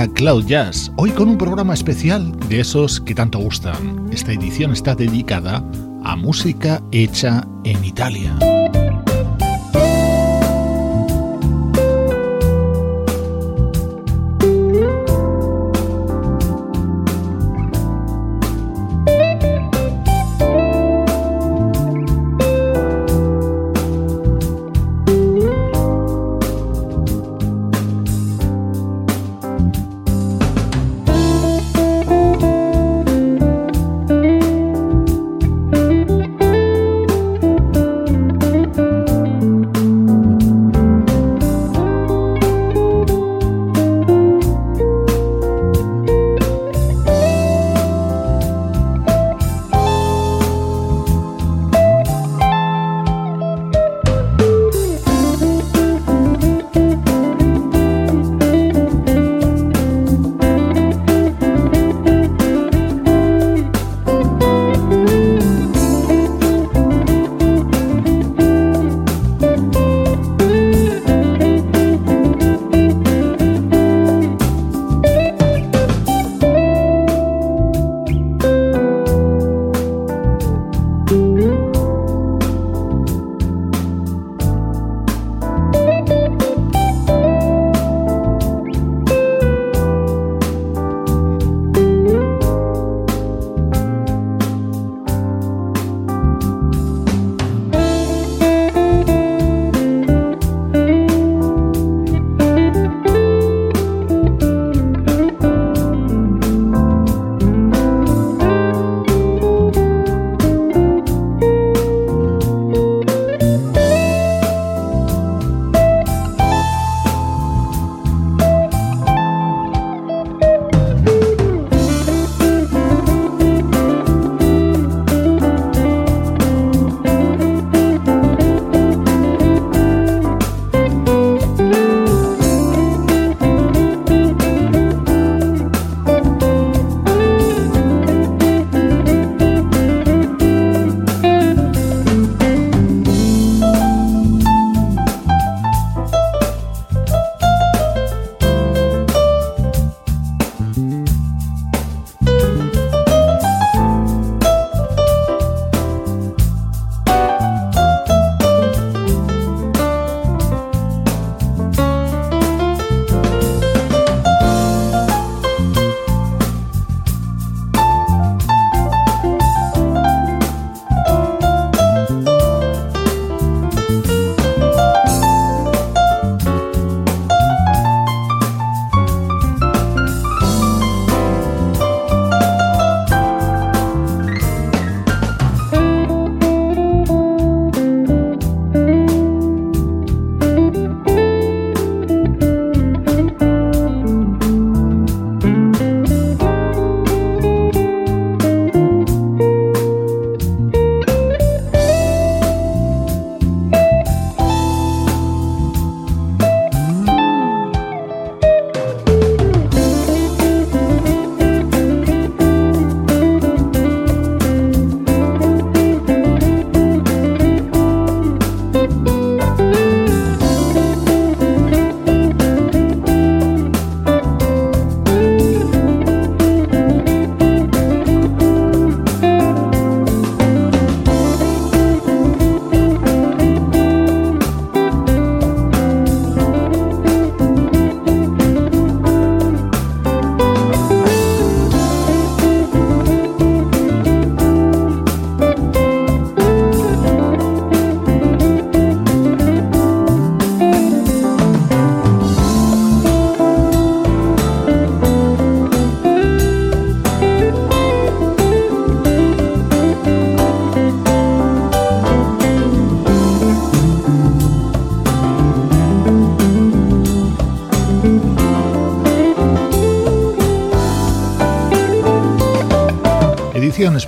Arranca Cloud Jazz, hoy con un programa especial de esos que tanto gustan. Esta edición está dedicada a música hecha en Italia.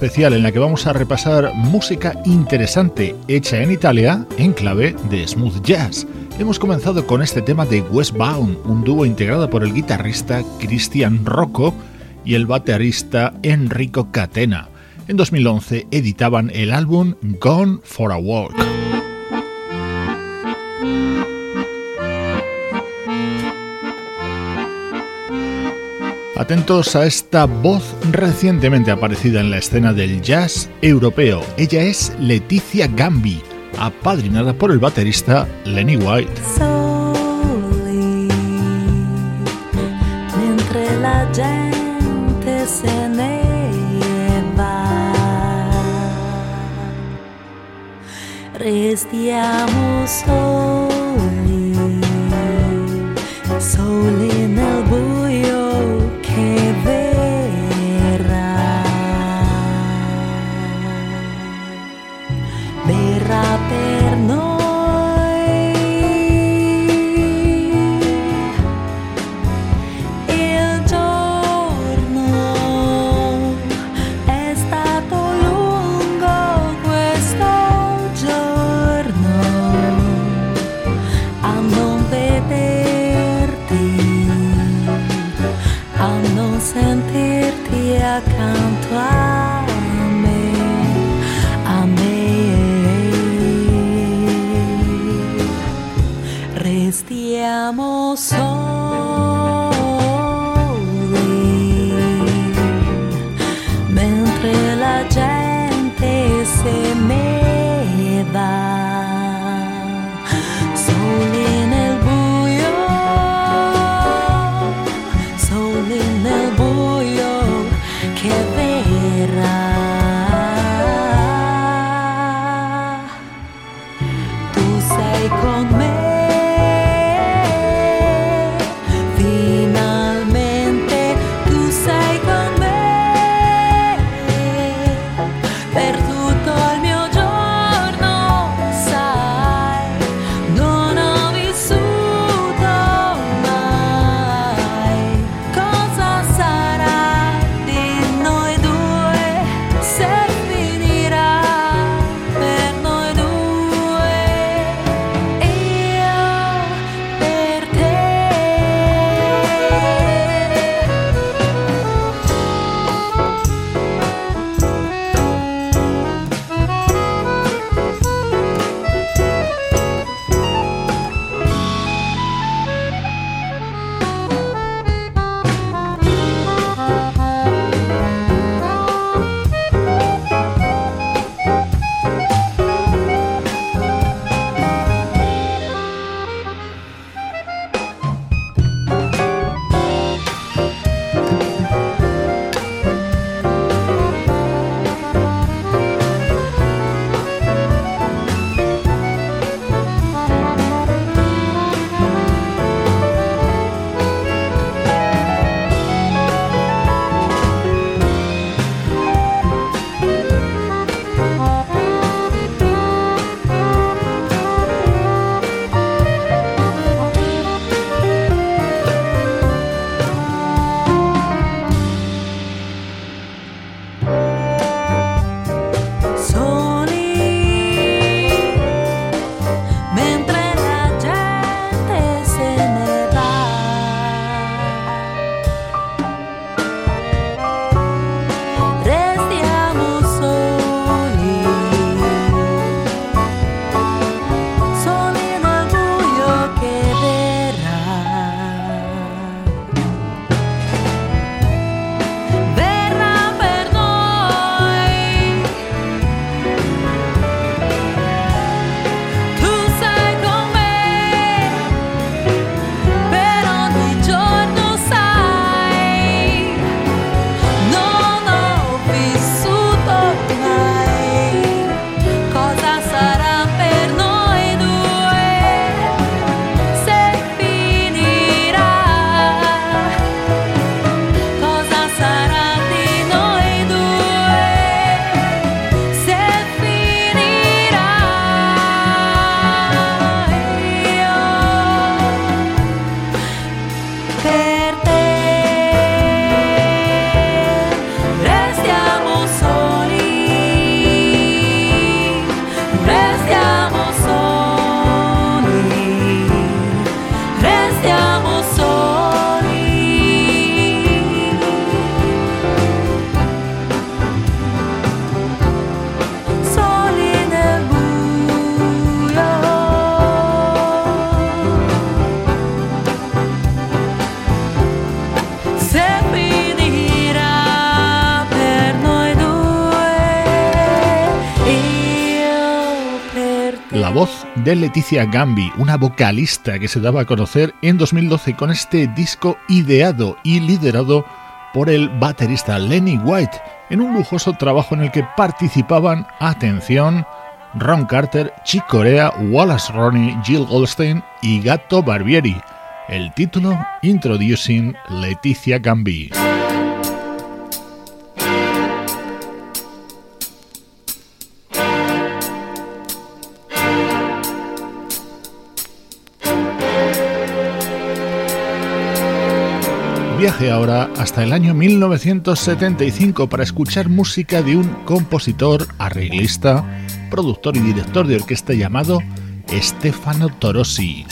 Especial en la que vamos a repasar música interesante hecha en Italia en clave de smooth jazz. Hemos comenzado con este tema de Westbound, un dúo integrado por el guitarrista Cristian Rocco y el baterista Enrico Catena. En 2011 editaban el álbum Gone for a Walk. Atentos a esta voz recientemente aparecida en la escena del jazz europeo. Ella es Leticia Gambi, apadrinada por el baterista Lenny White. la gente se restiamo soli, soli nel buio Leticia Gambi, una vocalista que se daba a conocer en 2012 con este disco ideado y liderado por el baterista Lenny White, en un lujoso trabajo en el que participaban, atención, Ron Carter, Chick Corea, Wallace Ronnie, Jill Goldstein y Gato Barbieri. El título Introducing Leticia Gambi. Ahora hasta el año 1975 para escuchar música de un compositor, arreglista, productor y director de orquesta llamado Stefano Torosi.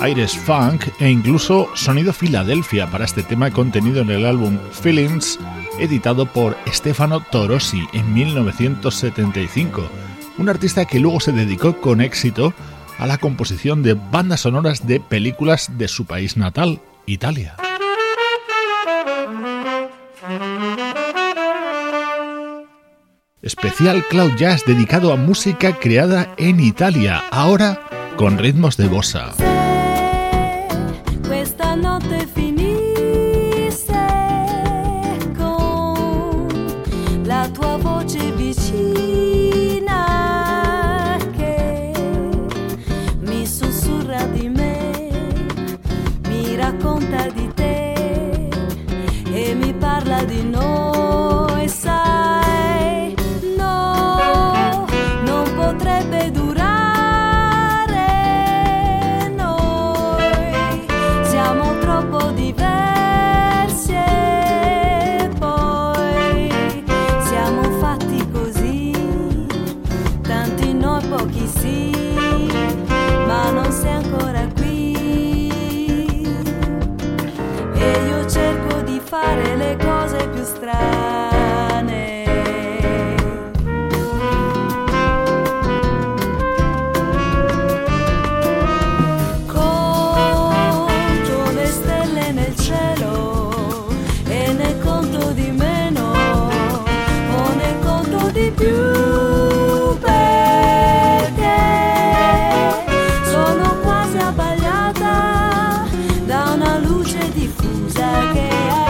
Aires funk e incluso sonido Filadelfia para este tema contenido en el álbum Feelings, editado por Stefano Torosi en 1975, un artista que luego se dedicó con éxito a la composición de bandas sonoras de películas de su país natal, Italia. Especial Cloud Jazz dedicado a música creada en Italia, ahora con ritmos de bossa. da una luce diffusa che è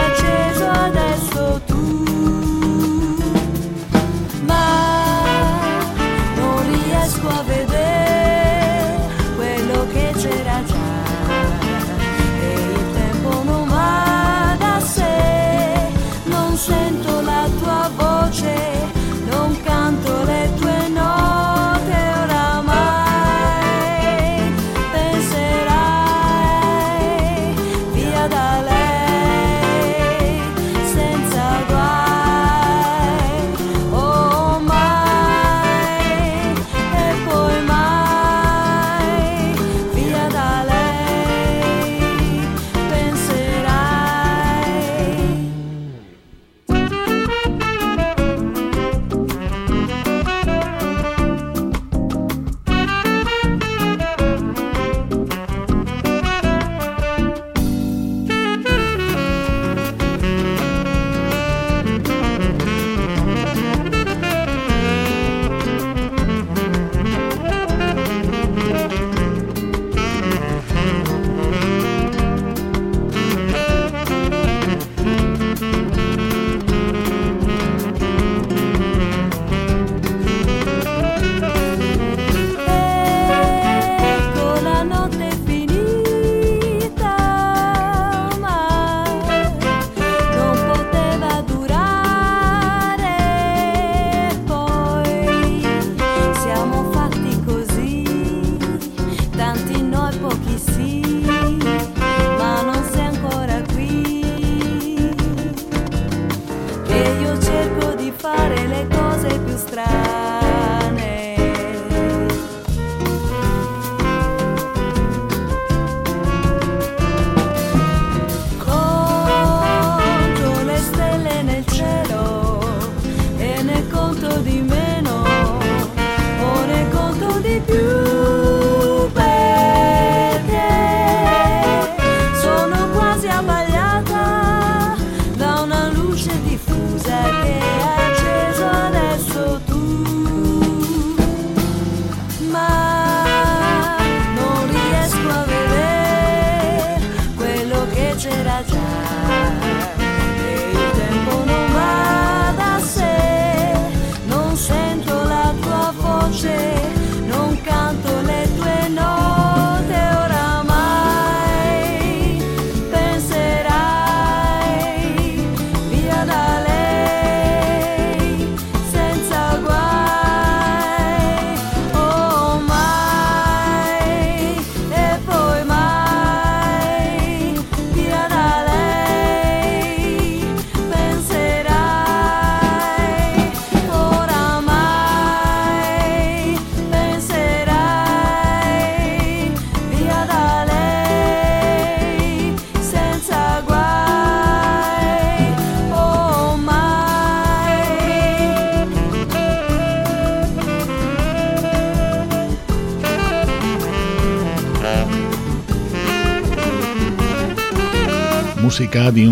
mostrar.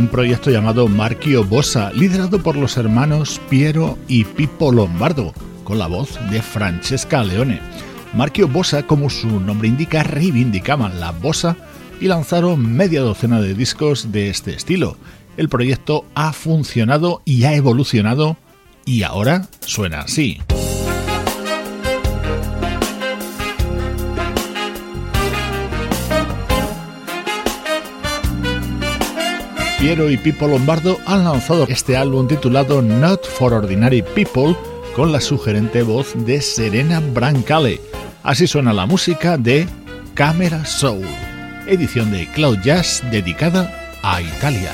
Proyecto llamado Marchio Bossa, liderado por los hermanos Piero y Pippo Lombardo, con la voz de Francesca Leone. Marchio Bossa, como su nombre indica, reivindicaban la bossa y lanzaron media docena de discos de este estilo. El proyecto ha funcionado y ha evolucionado y ahora suena así. Piero y Pippo Lombardo han lanzado este álbum titulado Not for Ordinary People con la sugerente voz de Serena Brancale. Así suena la música de Camera Soul, edición de Cloud Jazz dedicada a Italia.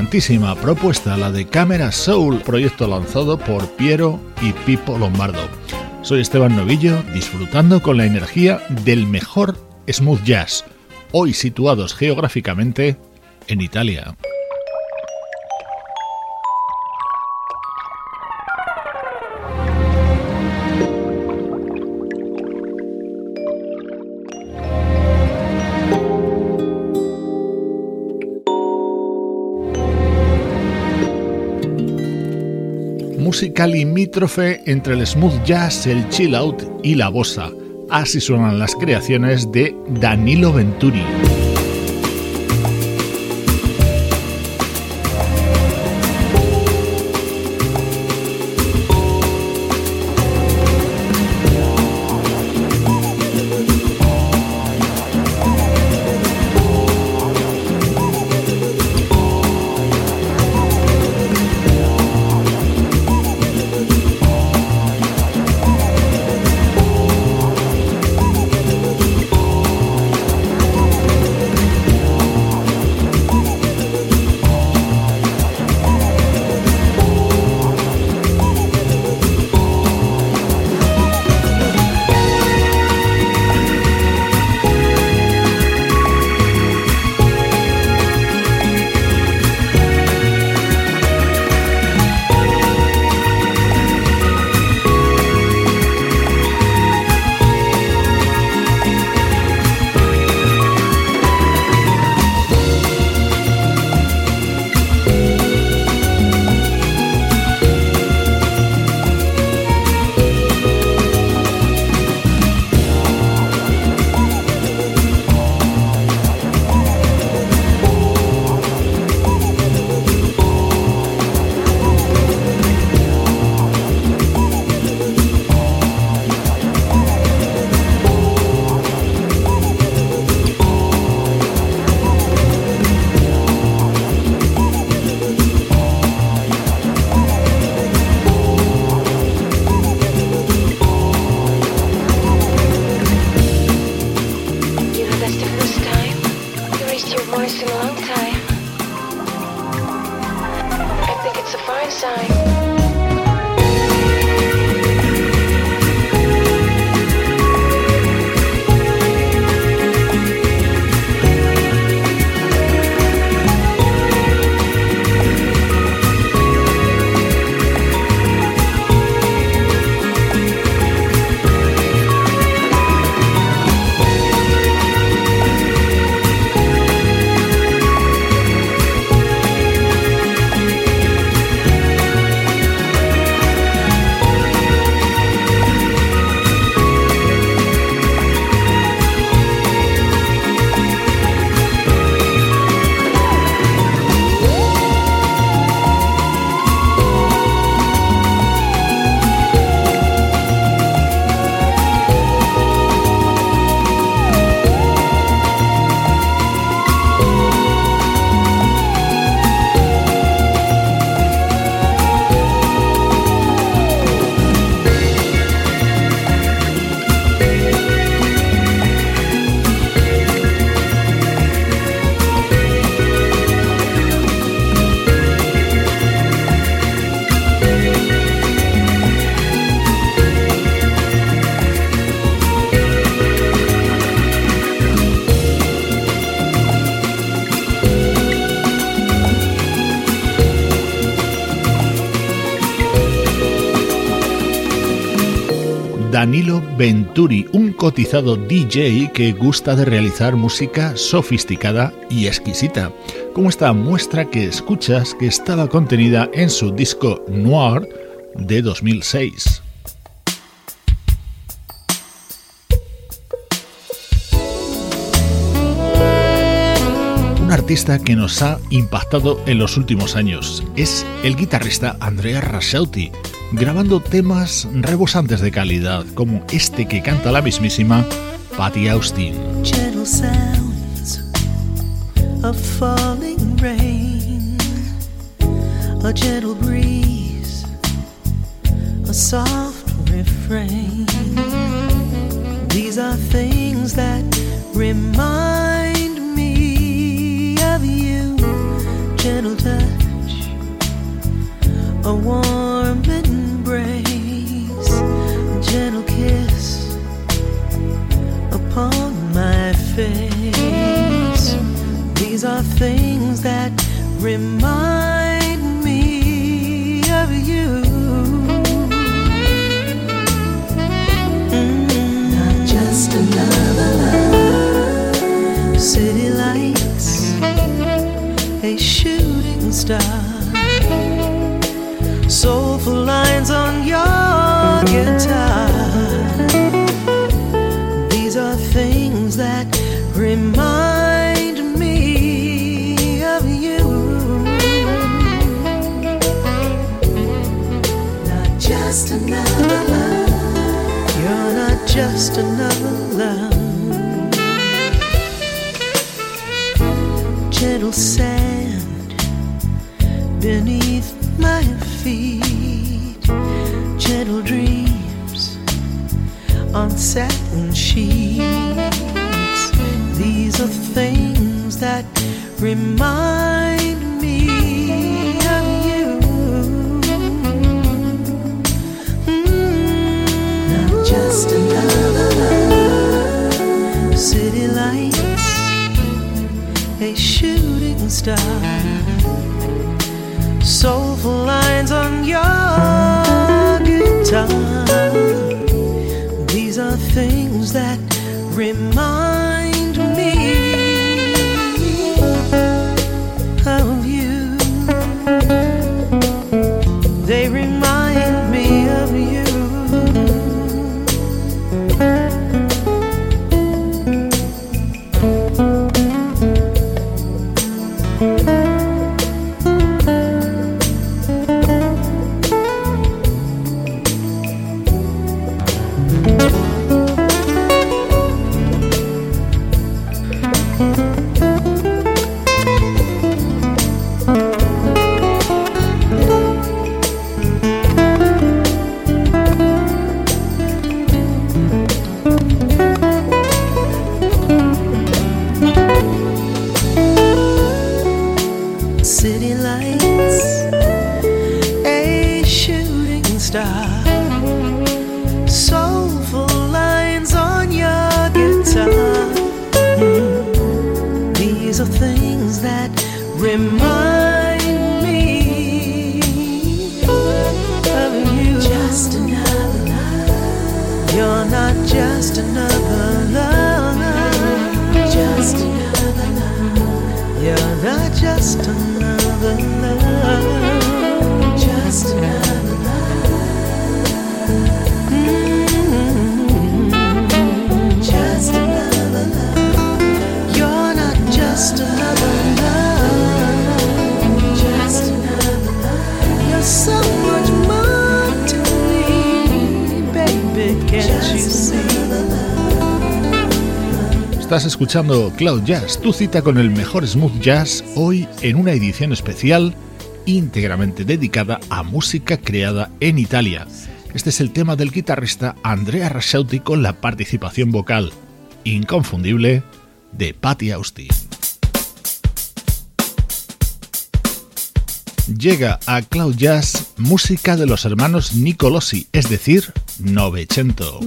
Elegantísima propuesta, la de Camera Soul, proyecto lanzado por Piero y Pipo Lombardo. Soy Esteban Novillo, disfrutando con la energía del mejor smooth jazz, hoy situados geográficamente en Italia. Música limítrofe entre el smooth jazz, el chill out y la bossa. Así suenan las creaciones de Danilo Venturi. it's been a long time. I think it's a fine sign. Venturi, un cotizado DJ que gusta de realizar música sofisticada y exquisita, como esta muestra que escuchas que estaba contenida en su disco Noir de 2006. Un artista que nos ha impactado en los últimos años es el guitarrista Andrea Rasauti, grabando temas rebosantes de calidad, como este que canta la mismísima Patty Austin. Of falling rain, a gentle breeze, a soft refrain. These are things that remind me of you, gentle touch. face. These are things that remind me of you. Mm. Not just another love. City lights, a shooting star. little sand beneath my feet. Gentle dreams on satin sheets. These are things that remind. star. Soulful lines on your guitar. These are things that remind. Escuchando Cloud Jazz, tu cita con el mejor smooth jazz, hoy en una edición especial íntegramente dedicada a música creada en Italia. Este es el tema del guitarrista Andrea Rasciuti con la participación vocal inconfundible de Patti Austi. Llega a Cloud Jazz música de los hermanos Nicolosi, es decir, Novecento.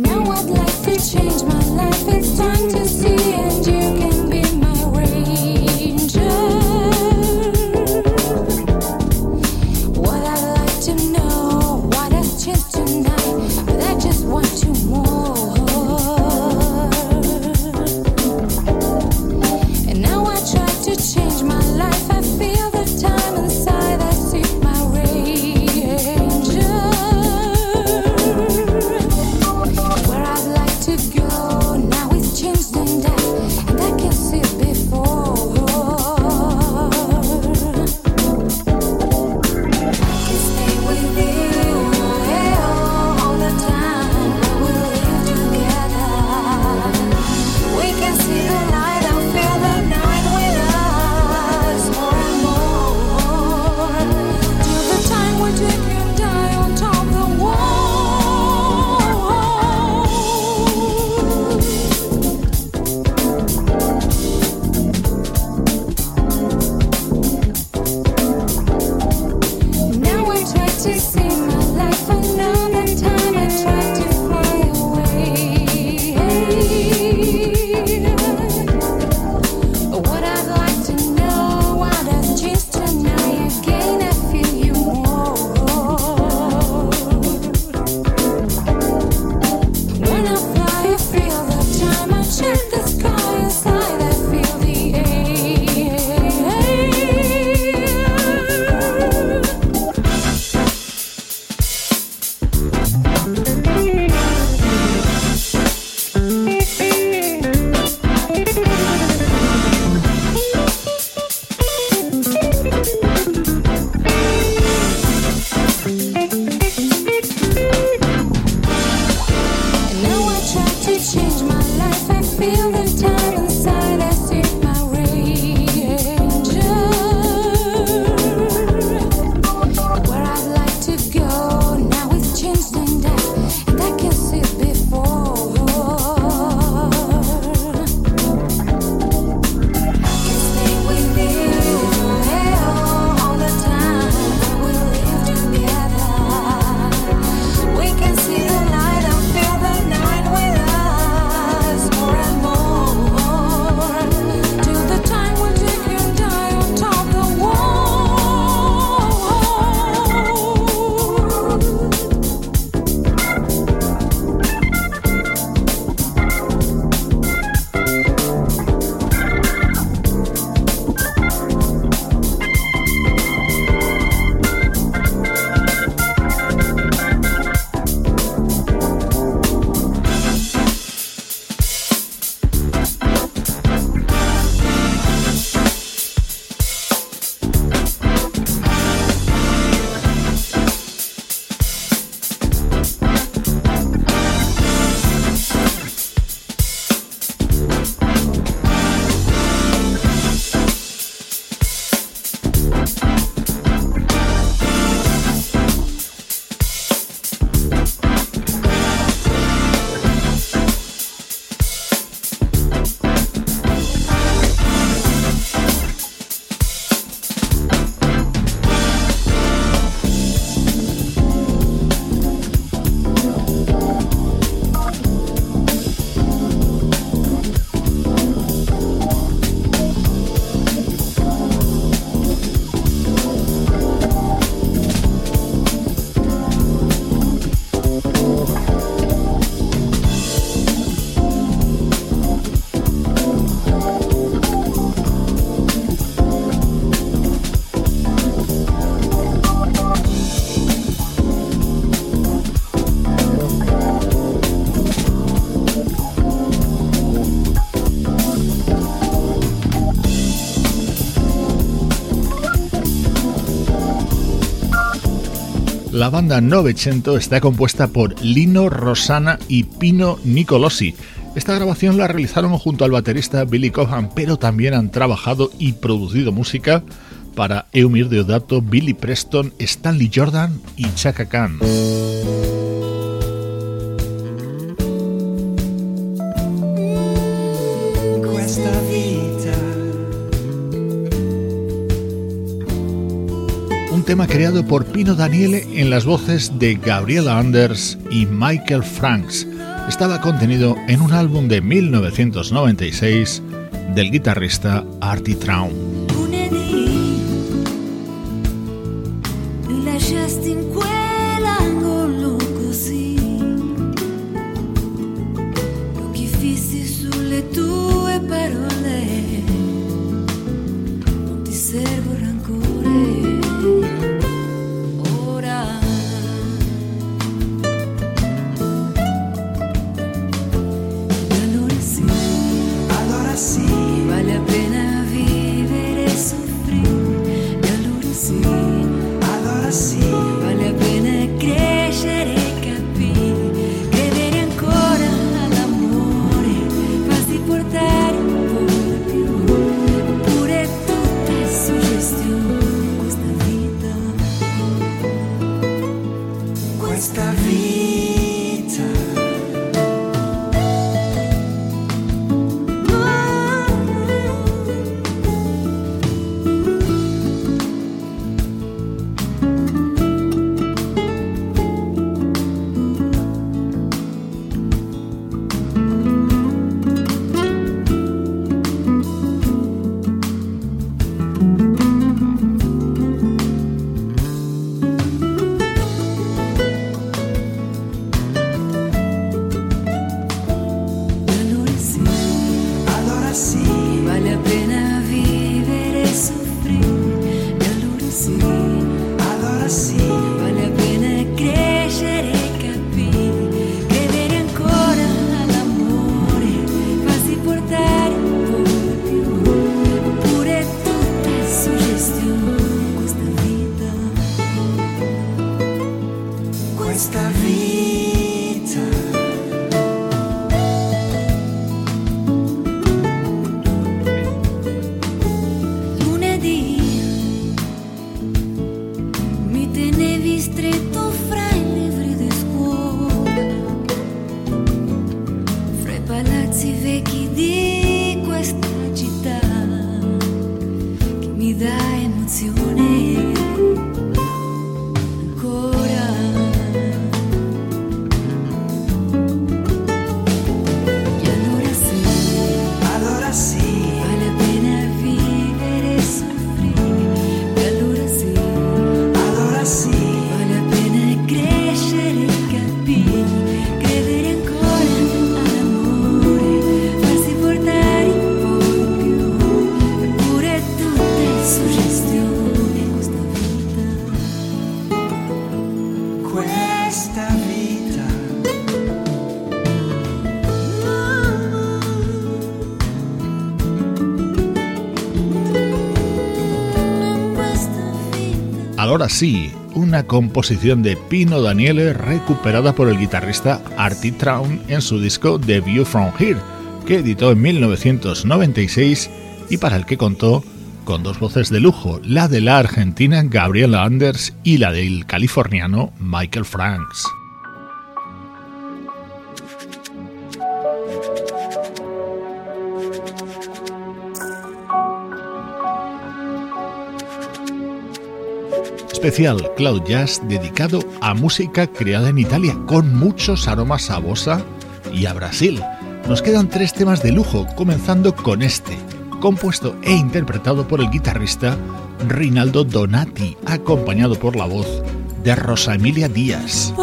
La banda Novecento está compuesta por Lino Rosana y Pino Nicolosi. Esta grabación la realizaron junto al baterista Billy Cohan, pero también han trabajado y producido música para Eumir Deodato, Billy Preston, Stanley Jordan y Chaka Khan. Tema creado por Pino Daniele en las voces de Gabriela Anders y Michael Franks. Estaba contenido en un álbum de 1996 del guitarrista Artie Traum. Ahora sí, una composición de Pino Daniele recuperada por el guitarrista Artie Traun en su disco The View From Here, que editó en 1996 y para el que contó con dos voces de lujo, la de la argentina Gabriela Anders y la del californiano Michael Franks. Especial Cloud Jazz dedicado a música creada en Italia con muchos aromas a bossa y a Brasil. Nos quedan tres temas de lujo, comenzando con este, compuesto e interpretado por el guitarrista Rinaldo Donati, acompañado por la voz de Rosa Emilia Díaz.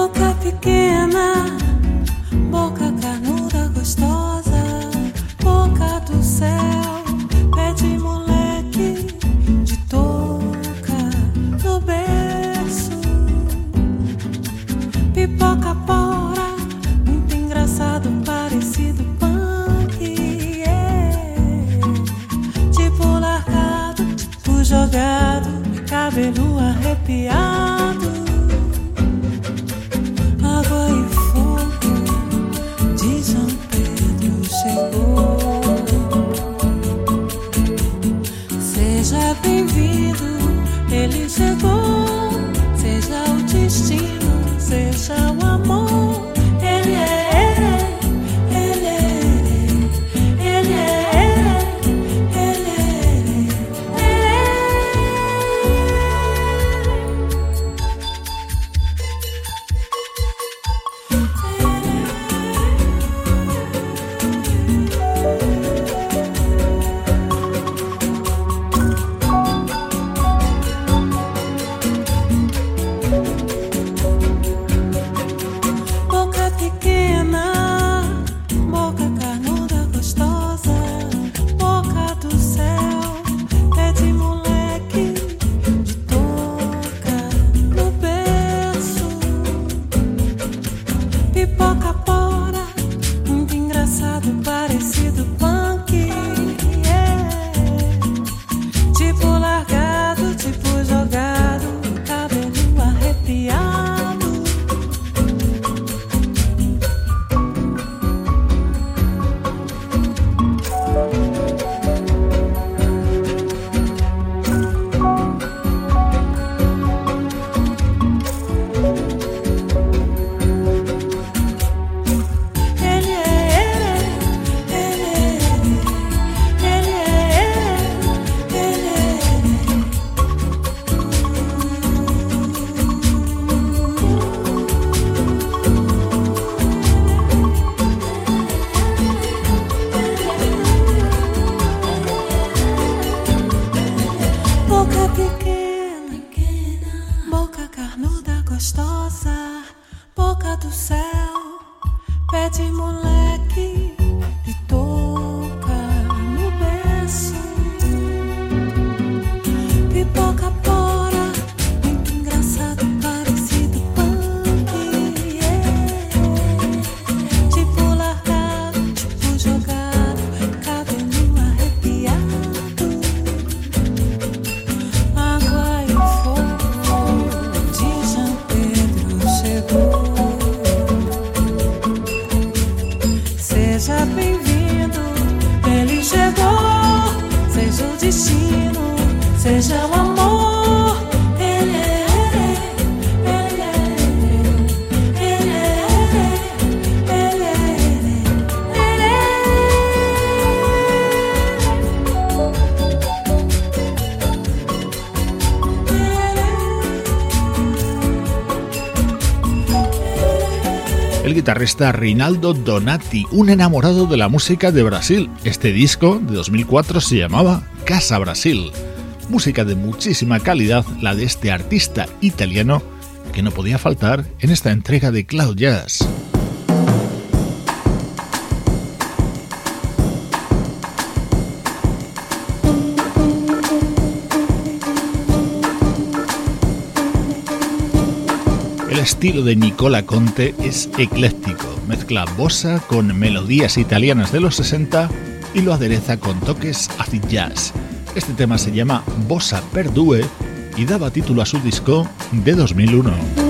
Guitarrista Rinaldo Donati, un enamorado de la música de Brasil. Este disco de 2004 se llamaba Casa Brasil. Música de muchísima calidad, la de este artista italiano que no podía faltar en esta entrega de Cloud Jazz. Estilo de Nicola Conte es ecléctico, mezcla bossa con melodías italianas de los 60 y lo adereza con toques acid jazz. Este tema se llama Bossa per Due y daba título a su disco de 2001.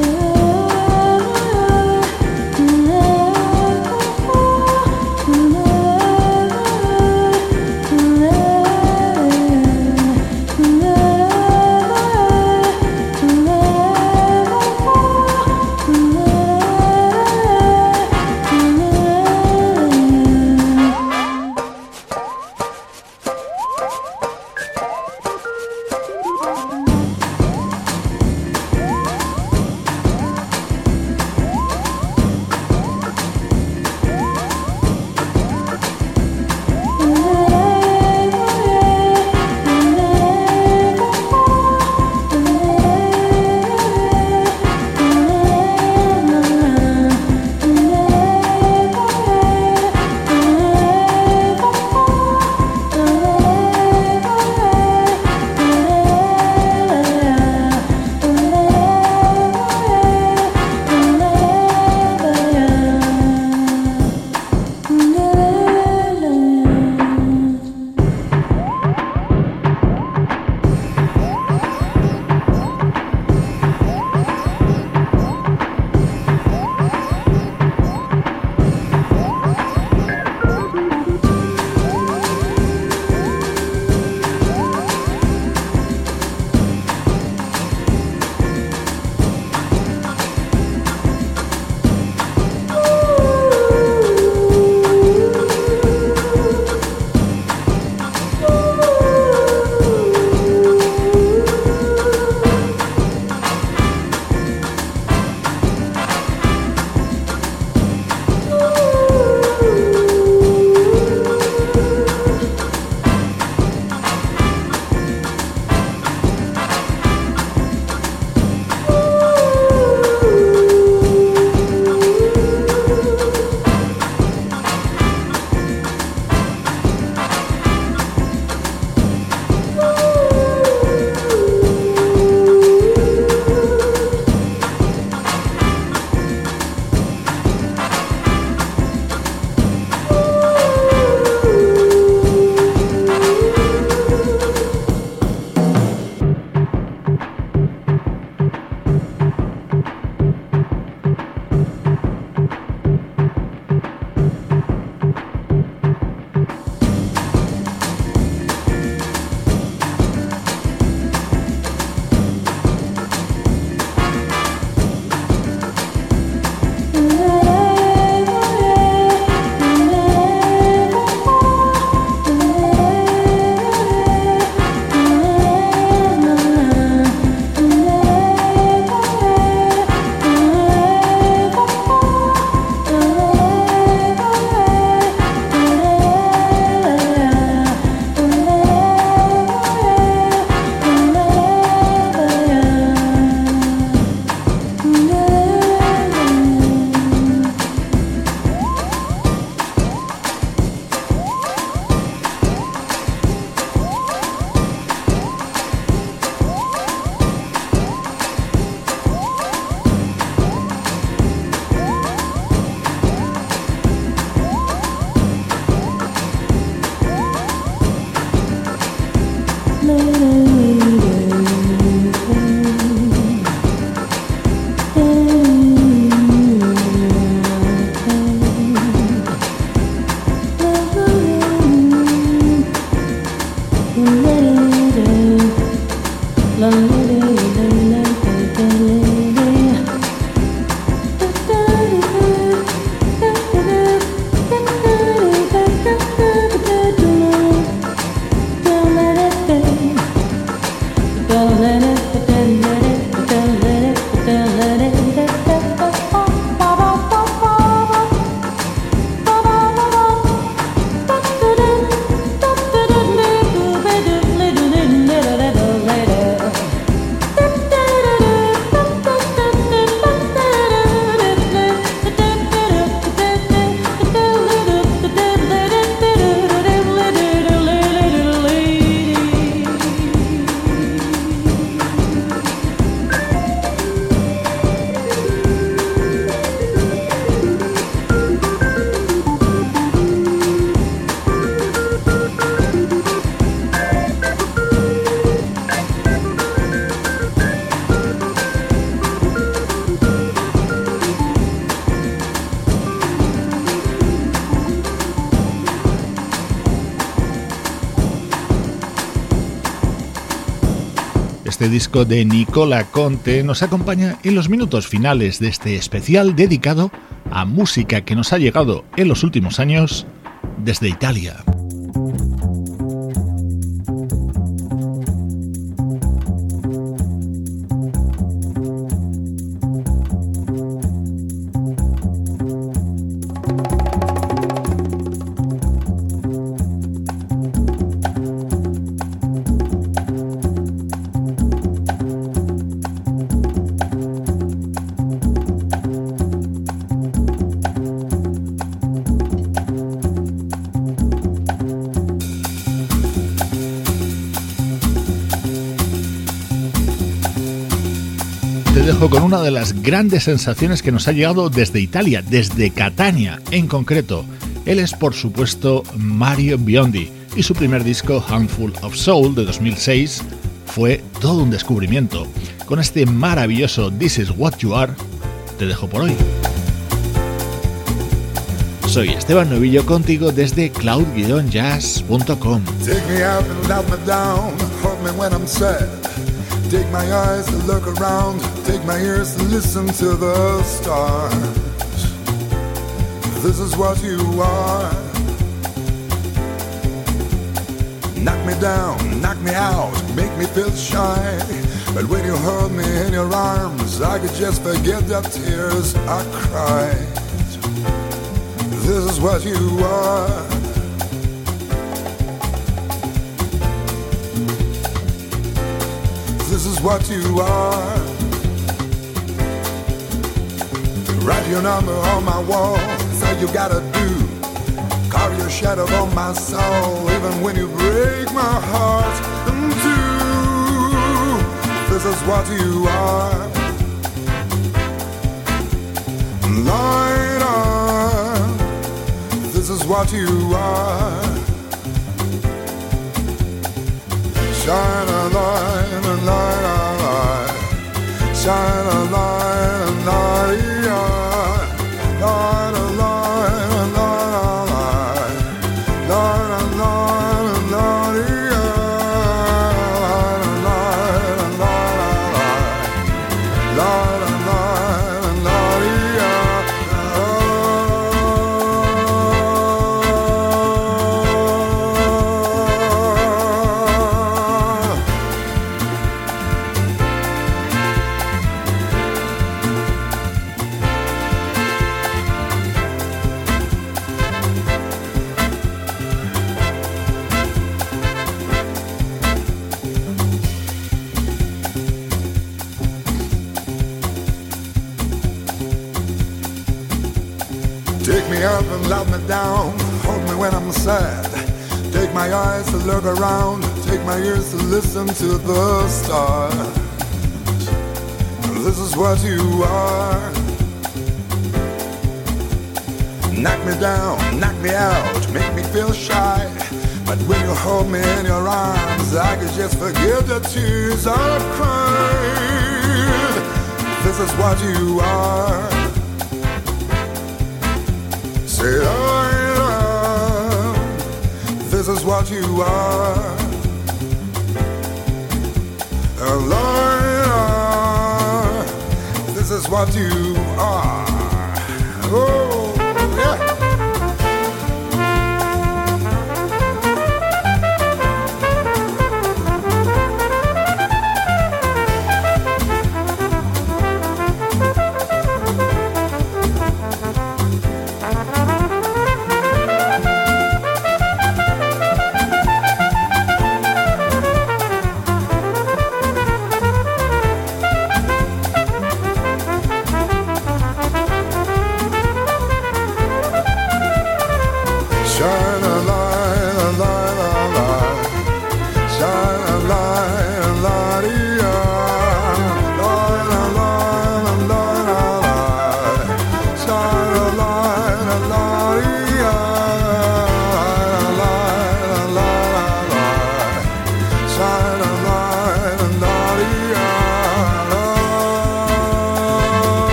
Este disco de Nicola Conte nos acompaña en los minutos finales de este especial dedicado a música que nos ha llegado en los últimos años desde Italia. Con una de las grandes sensaciones que nos ha llegado desde Italia, desde Catania en concreto. Él es por supuesto Mario Biondi y su primer disco Handful of Soul de 2006 fue todo un descubrimiento. Con este maravilloso This is What You Are, te dejo por hoy. Soy Esteban Novillo contigo desde cloud-jazz.com. Take my eyes to look around, take my ears to listen to the stars. This is what you are. Knock me down, knock me out, make me feel shy. But when you hold me in your arms, I could just forget the tears I cried. This is what you are. Is what you are. Write your number on my wall, say you gotta do. Carve your shadow on my soul, even when you break my heart in two. This is what you are. Light on, this is what you are. Shine a light, a light, a light. Shine a light, a light, light a light, my eyes to look around. Take my ears to listen to the stars. This is what you are. Knock me down, knock me out, make me feel shy. But when you hold me in your arms, I can just forget the tears I've cried. This is what you are. You are. Liar. This is what you